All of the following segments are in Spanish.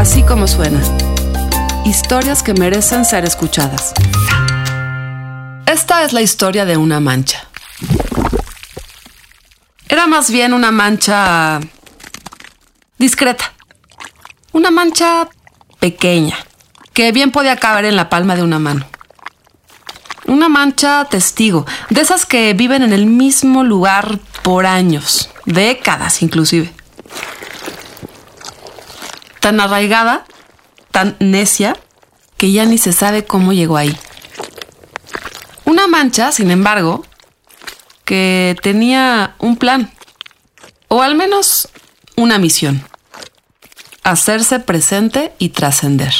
Así como suena. Historias que merecen ser escuchadas. Esta es la historia de una mancha. Era más bien una mancha discreta. Una mancha pequeña, que bien podía caber en la palma de una mano. Una mancha testigo, de esas que viven en el mismo lugar por años, décadas inclusive tan arraigada, tan necia, que ya ni se sabe cómo llegó ahí. Una mancha, sin embargo, que tenía un plan, o al menos una misión, hacerse presente y trascender.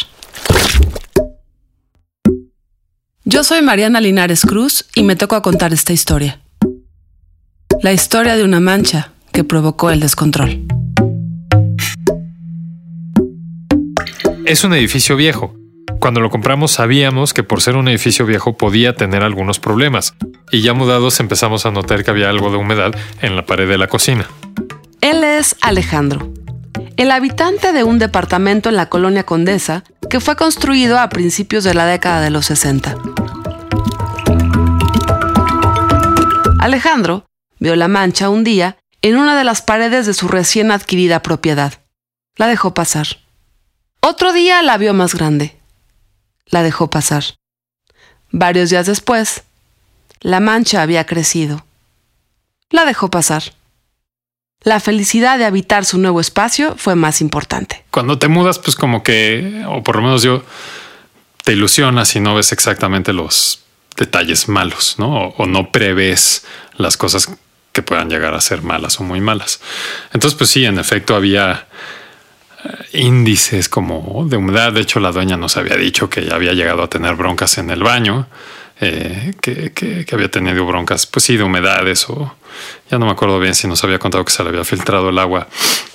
Yo soy Mariana Linares Cruz y me toca contar esta historia. La historia de una mancha que provocó el descontrol. Es un edificio viejo. Cuando lo compramos sabíamos que por ser un edificio viejo podía tener algunos problemas, y ya mudados empezamos a notar que había algo de humedad en la pared de la cocina. Él es Alejandro, el habitante de un departamento en la colonia Condesa que fue construido a principios de la década de los 60. Alejandro vio la mancha un día en una de las paredes de su recién adquirida propiedad. La dejó pasar. Otro día la vio más grande. La dejó pasar. Varios días después, la mancha había crecido. La dejó pasar. La felicidad de habitar su nuevo espacio fue más importante. Cuando te mudas, pues como que, o por lo menos yo, te ilusionas y no ves exactamente los detalles malos, ¿no? O, no prevés las cosas que puedan llegar a ser malas o muy malas. Entonces, pues sí, en efecto había índices como de humedad. De hecho, la dueña nos había dicho que ya había llegado a tener broncas en el baño, eh, que, había tenido broncas, pues sí, de humedades o ya no me acuerdo bien si nos había contado que se le había filtrado el agua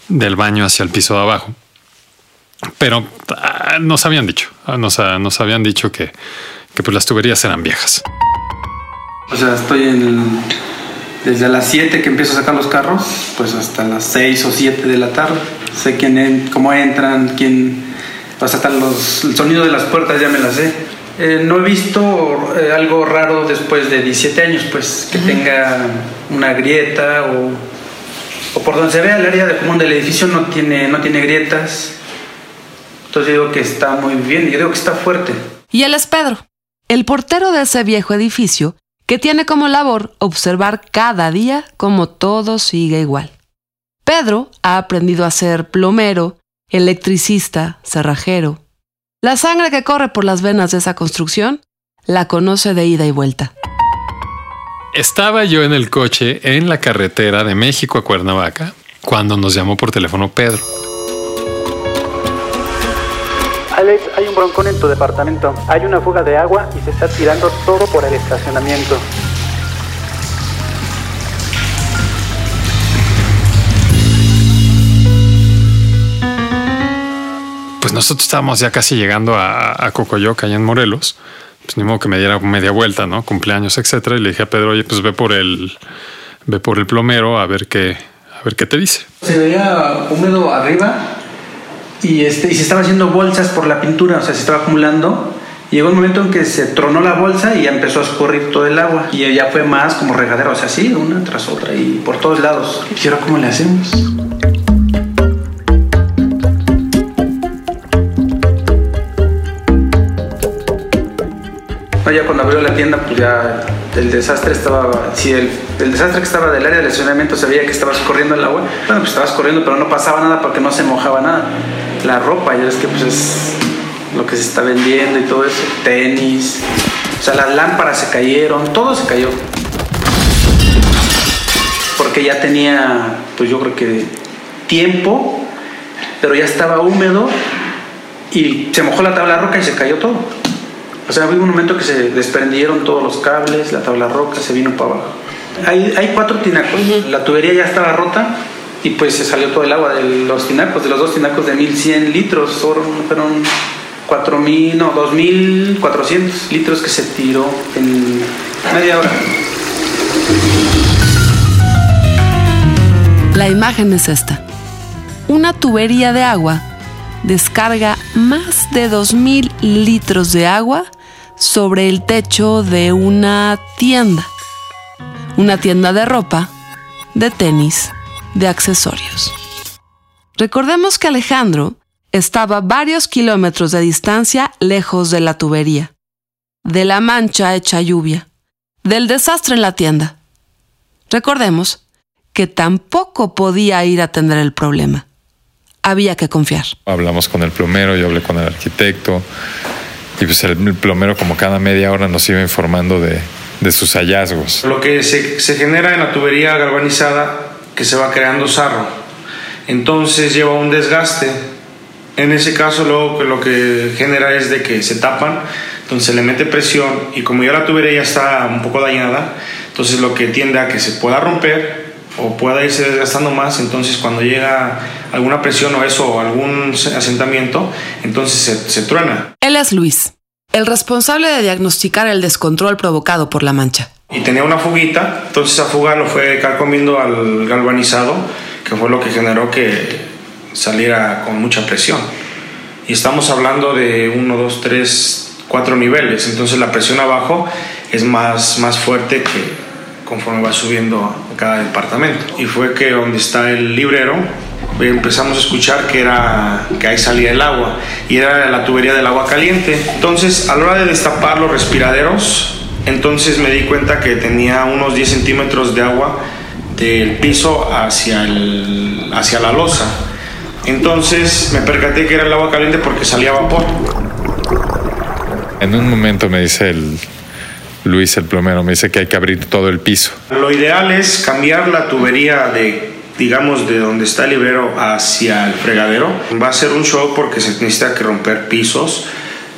del baño hacia el piso de abajo. Pero ah, nos habían dicho, ah, nos, ah, nos habían dicho que, que pues las tuberías eran viejas. O sea, estoy en desde las 7 que empiezo a sacar los carros, pues hasta las 6 o 7 de la tarde. Sé quién cómo entran, quién. Pues hasta los, el sonido de las puertas ya me las sé. Eh, no he visto eh, algo raro después de 17 años, pues que tenga una grieta o, o, por donde se vea el área de común del edificio no tiene, no tiene grietas. Entonces digo que está muy bien, yo digo que está fuerte. Y él es Pedro, el portero de ese viejo edificio que tiene como labor observar cada día cómo todo sigue igual. Pedro ha aprendido a ser plomero, electricista, cerrajero. La sangre que corre por las venas de esa construcción la conoce de ida y vuelta. Estaba yo en el coche en la carretera de México a Cuernavaca cuando nos llamó por teléfono Pedro. Alex, hay un broncón en tu departamento. Hay una fuga de agua y se está tirando todo por el estacionamiento. Nosotros estábamos ya casi llegando a, a Cocoyoc, allá en Morelos. Pues ni modo que me diera media vuelta, ¿no? Cumpleaños, etcétera. Y le dije a Pedro, oye, pues ve por el, ve por el plomero a ver qué, a ver qué te dice. Se veía húmedo arriba y, este, y se estaba haciendo bolsas por la pintura, o sea, se estaba acumulando. Y llegó un momento en que se tronó la bolsa y ya empezó a escurrir todo el agua. Y ya fue más como regadera, o sea, sí, una tras otra y por todos lados. ¿Y ahora cómo le hacemos? Ya cuando abrió la tienda, pues ya el desastre estaba, si el, el, desastre que estaba del área de estacionamiento se veía que estaba corriendo el agua, bueno, pues estabas corriendo, pero no pasaba nada porque no se mojaba nada la ropa, ya es que pues es lo que se está vendiendo y todo eso, tenis, o sea, las lámparas se cayeron, todo se cayó. Porque ya tenía, pues yo creo que tiempo, pero ya estaba húmedo y se mojó la tabla roca y se cayó todo. O sea, hubo un momento que se desprendieron todos los cables, la tabla roca se vino para abajo. Hay, hay cuatro tinacos, la tubería ya estaba rota y pues se salió todo el agua de los tinacos, de los dos tinacos de 1100 litros, fueron, fueron 4000, no, 2400 litros que se tiró en media hora. La imagen es esta. Una tubería de agua descarga más de 2.000 litros de agua sobre el techo de una tienda. Una tienda de ropa, de tenis, de accesorios. Recordemos que Alejandro estaba varios kilómetros de distancia lejos de la tubería, de la mancha hecha lluvia, del desastre en la tienda. Recordemos que tampoco podía ir a atender el problema. Había que confiar. Hablamos con el plomero, yo hablé con el arquitecto, y pues el plomero como cada media hora nos iba informando de, de sus hallazgos. Lo que se, se genera en la tubería galvanizada, que se va creando sarro, entonces lleva un desgaste. En ese caso luego lo que genera es de que se tapan, entonces se le mete presión y como ya la tubería ya está un poco dañada, entonces lo que tiende a que se pueda romper o pueda irse desgastando más, entonces cuando llega alguna presión o eso o algún asentamiento, entonces se, se truena. Él es Luis, el responsable de diagnosticar el descontrol provocado por la mancha. Y tenía una fuguita, entonces esa fuga lo fue carcomiendo al galvanizado, que fue lo que generó que saliera con mucha presión. Y estamos hablando de 1, 2, 3, 4 niveles, entonces la presión abajo es más, más fuerte que conforme va subiendo cada departamento. Y fue que donde está el librero empezamos a escuchar que, era, que ahí salía el agua y era la tubería del agua caliente. Entonces, a la hora de destapar los respiraderos, entonces me di cuenta que tenía unos 10 centímetros de agua del piso hacia, el, hacia la losa. Entonces me percaté que era el agua caliente porque salía vapor. En un momento me dice el, Luis el plomero me dice que hay que abrir todo el piso. Lo ideal es cambiar la tubería de, digamos, de donde está el librero hacia el fregadero. Va a ser un show porque se necesita que romper pisos,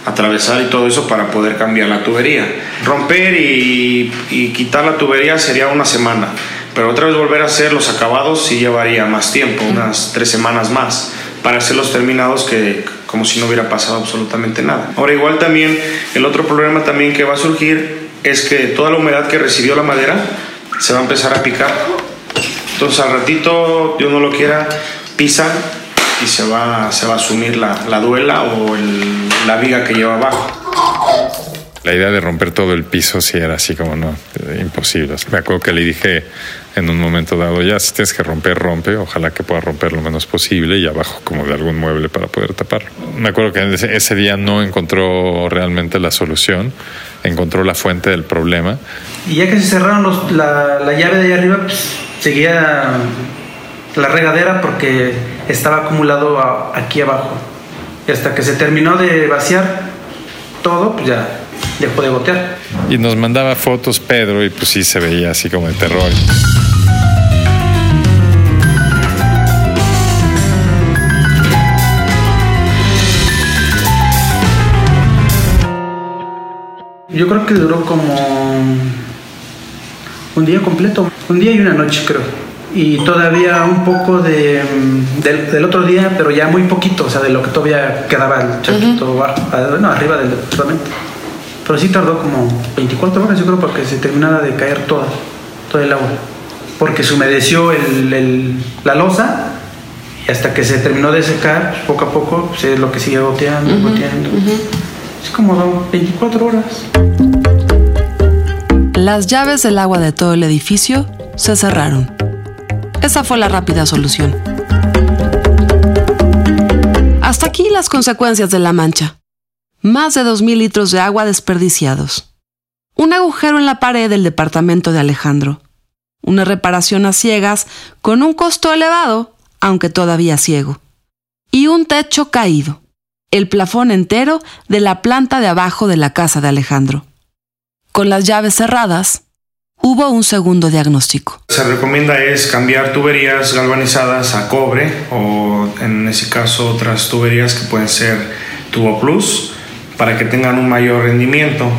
atravesar y todo eso para poder cambiar la tubería. Romper y, y quitar la tubería sería una semana, pero otra vez volver a hacer los acabados sí llevaría más tiempo, unas tres semanas más para hacer los terminados que como si no hubiera pasado absolutamente nada. Ahora igual también el otro problema también que va a surgir es que toda la humedad que recibió la madera se va a empezar a picar. Entonces al ratito, Dios no lo quiera, pisa y se va, se va a asumir la, la duela o el, la viga que lleva abajo. La idea de romper todo el piso sí era así como no, imposible. Me acuerdo que le dije en un momento dado, ya si tienes que romper, rompe, ojalá que pueda romper lo menos posible y abajo como de algún mueble para poder taparlo. Me acuerdo que ese, ese día no encontró realmente la solución, encontró la fuente del problema. Y ya que se cerraron los, la, la, llave de allá arriba, pues, seguía la regadera porque estaba acumulado a, aquí abajo. Y hasta que se terminó de vaciar todo, pues ya dejó de gotear. Y nos mandaba fotos Pedro y pues sí se veía así como de terror. Yo creo que duró como un día completo, un día y una noche creo. Y todavía un poco de, del, del, otro día, pero ya muy poquito, o sea, de lo que todavía quedaba el charquito uh -huh. no, arriba del departamento. Pero sí tardó como 24 horas, yo creo, para que se terminara de caer toda, todo el agua. Porque se humedeció el, el, la losa y hasta que se terminó de secar, pues, poco a poco, pues, es lo que sigue goteando, uh -huh, goteando. Uh -huh. Es como 24 horas. Las llaves del agua de todo el edificio se cerraron. Esa fue la rápida solución. Hasta aquí las consecuencias de la mancha. Más de 2.000 litros de agua desperdiciados. Un agujero en la pared del departamento de Alejandro. Una reparación a ciegas con un costo elevado, aunque todavía ciego. Y un techo caído el plafón entero de la planta de abajo de la casa de Alejandro. Con las llaves cerradas, hubo un segundo diagnóstico. Se recomienda es cambiar tuberías galvanizadas a cobre o en ese caso otras tuberías que pueden ser tubo plus para que tengan un mayor rendimiento.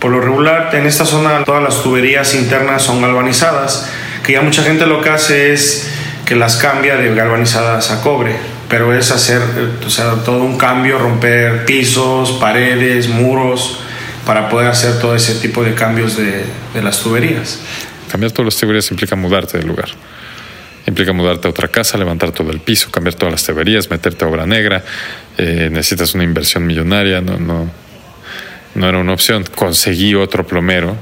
Por lo regular en esta zona todas las tuberías internas son galvanizadas, que ya mucha gente lo que hace es que las cambia de galvanizadas a cobre pero es hacer o sea, todo un cambio, romper pisos, paredes, muros, para poder hacer todo ese tipo de cambios de, las tuberías. Cambiar todas las tuberías implica mudarte del lugar. Implica mudarte a otra casa, levantar todo el piso, cambiar todas las tuberías, meterte a obra negra. eh, necesitas una inversión millonaria, no, no, no era una opción. Conseguí otro plomero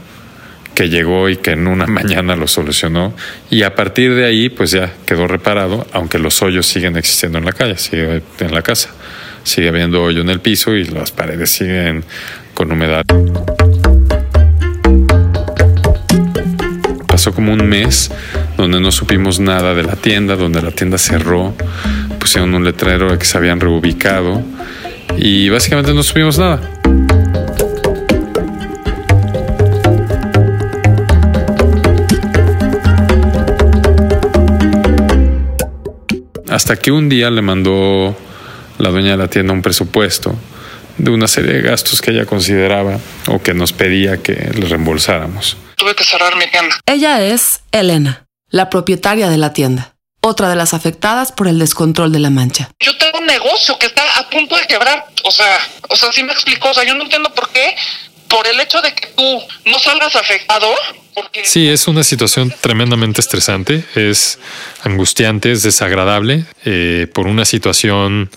que llegó y que en una mañana lo solucionó y a partir de ahí pues ya quedó reparado, aunque los hoyos siguen existiendo en la calle, sigue en la casa, sigue habiendo hoyo en el piso y las paredes siguen con humedad. Pasó como un mes donde no supimos nada de la tienda, donde la tienda cerró, pusieron un letrero de que se habían reubicado y básicamente no supimos nada. Hasta que un día le mandó la dueña de la tienda un presupuesto de una serie de gastos que ella consideraba o que nos pedía que le reembolsáramos. Tuve que cerrar mi tienda. Ella es Elena, la propietaria de la tienda, otra de las afectadas por el descontrol de la mancha. Yo tengo un negocio que está a punto de quebrar. O sea, o sea, sí me explico. O sea, yo no entiendo por qué. Por el hecho de que tú no salgas afectado. Porque Sí, es una situación tremendamente estresante, es angustiante, es desagradable eh, por una situación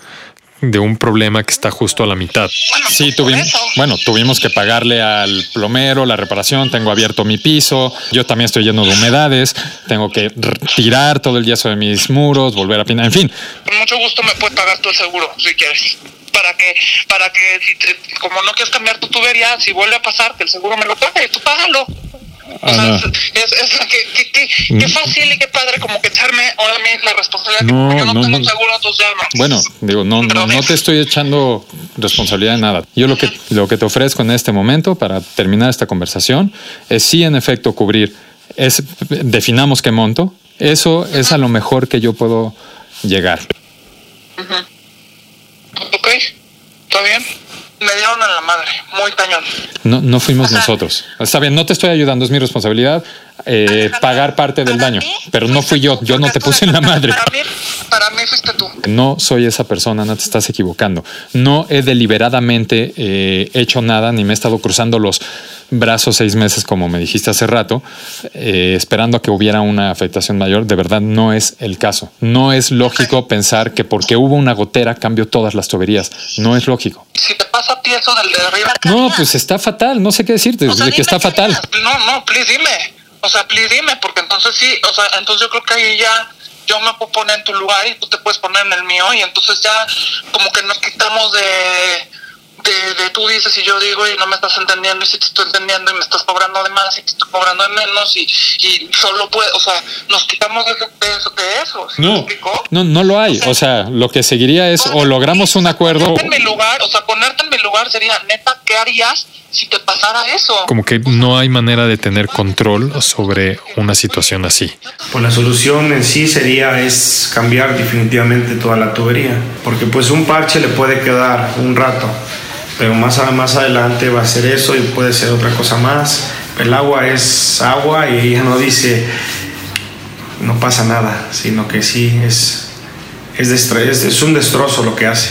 de un problema que está justo a la mitad. Bueno, Sí, pues tuvimos, bueno, tuvimos que pagarle al plomero la reparación, tengo abierto mi piso, yo también estoy lleno de humedades, tengo que r- tirar todo el yeso de mis muros, volver a pintar, en fin, Con mucho gusto me puedes pagar tú el seguro, si quieres. Para que, para que, si te- como no quieres cambiar tu tubería, si vuelve a pasar, que el seguro me lo pague, tú págalo. O sea, es, es, qué, qué- qué- qué fácil y qué padre como que echarme ahora mí la responsabilidad. que No, porque yo no, no, tengo no. seguro, entonces ya no. Bueno, digo, no, no, no te estoy echando responsabilidad de nada. Yo lo que, lo que te ofrezco en este momento para terminar esta conversación es sí, en efecto, cubrir, es, definamos qué monto, eso es a lo mejor que yo puedo llegar. Ok, está bien. Me dieron en la madre, muy cañón. No, no fuimos Ajá. nosotros. Está bien, no te estoy ayudando, es mi responsabilidad eh, pagar parte del daño, mí, pero no fui yo, yo no te puse en la madre. Para mí, para mí fuiste tú. No soy esa persona, no te estás equivocando. No he deliberadamente eh, hecho nada, ni me he estado cruzando los brazos seis meses, como me dijiste hace rato, eh, esperando a que hubiera una afectación mayor. De verdad, no es el caso. No es lógico pensar que porque hubo una gotera cambio todas las tuberías. No es lógico. Si te pasa a ti eso del de arriba. ¿qué No, pues está fatal. No sé qué decirte. O sea, de que está fatal. No, no, please dime. O sea, please dime, porque entonces sí, o sea, entonces yo creo que ahí ya yo me puedo poner en tu lugar y tú te puedes poner en el mío y entonces ya como que nos quitamos de, de, de tú dices y yo digo y no me estás entendiendo y si te estoy entendiendo y me estás cobrando de más y te estoy cobrando de menos y, y solo puedo, o sea, nos quitamos de, de eso, de eso ¿sí No, no, no lo hay. O sea, lo que seguiría es o logramos un acuerdo. Ponerte en mi lugar, o sea, ponerte en mi lugar sería, neta, ¿qué harías si te pasara eso? Como que no hay manera de tener control sobre una situación así. Pues la solución en sí sería es cambiar definitivamente toda la tubería, porque pues un parche le puede quedar un rato, pero más, más adelante va a ser eso y puede ser otra cosa más. El agua es agua y ella no dice no pasa nada, sino que sí es, es, es un destrozo lo que hace.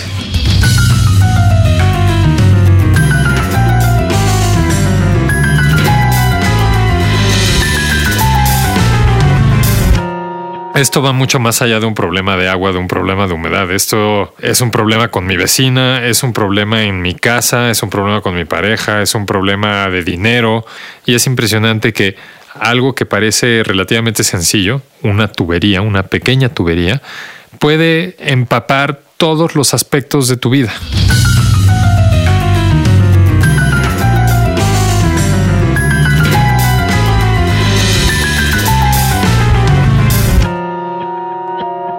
Esto va mucho más allá de un problema de agua, de un problema de humedad. Esto es un problema con mi vecina, es un problema en mi casa, es un problema con mi pareja, es un problema de dinero. Y es impresionante que algo que parece relativamente sencillo, una tubería, una pequeña tubería, puede empapar todos los aspectos de tu vida.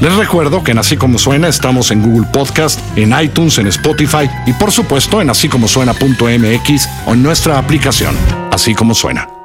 Les recuerdo que en Así Como Suena estamos en Google Podcast, en iTunes, en Spotify y por supuesto en así como suena.mx o en nuestra aplicación, Así Como Suena.